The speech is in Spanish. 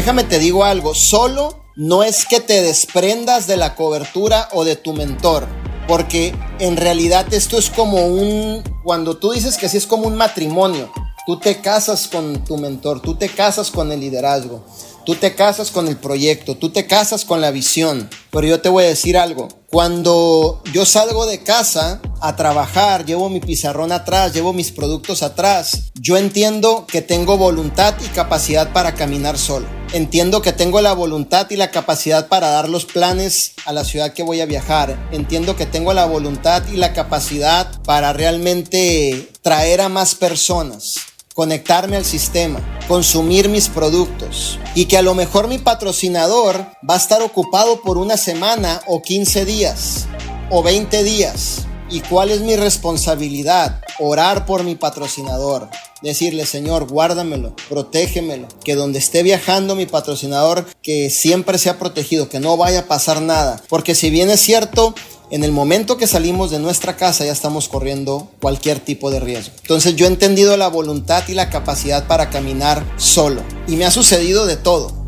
déjame te digo algo, solo no es que te desprendas de la cobertura o de tu mentor, porque en realidad esto es como un, cuando tú dices que sí es como un matrimonio, tú te casas con tu mentor, tú te casas con el liderazgo. Tú te casas con el proyecto, tú te casas con la visión. Pero yo te voy a decir algo. Cuando yo salgo de casa a trabajar, llevo mi pizarrón atrás, llevo mis productos atrás, yo entiendo que tengo voluntad y capacidad para caminar solo. Entiendo que tengo la voluntad y la capacidad para dar los planes a la ciudad que voy a viajar. Entiendo que tengo la voluntad y la capacidad para realmente traer a más personas conectarme al sistema, consumir mis productos y que a lo mejor mi patrocinador va a estar ocupado por una semana o 15 días o 20 días. ¿Y cuál es mi responsabilidad? Orar por mi patrocinador. Decirle, Señor, guárdamelo, protégemelo. Que donde esté viajando mi patrocinador, que siempre sea protegido, que no vaya a pasar nada. Porque si bien es cierto, en el momento que salimos de nuestra casa ya estamos corriendo cualquier tipo de riesgo. Entonces yo he entendido la voluntad y la capacidad para caminar solo. Y me ha sucedido de todo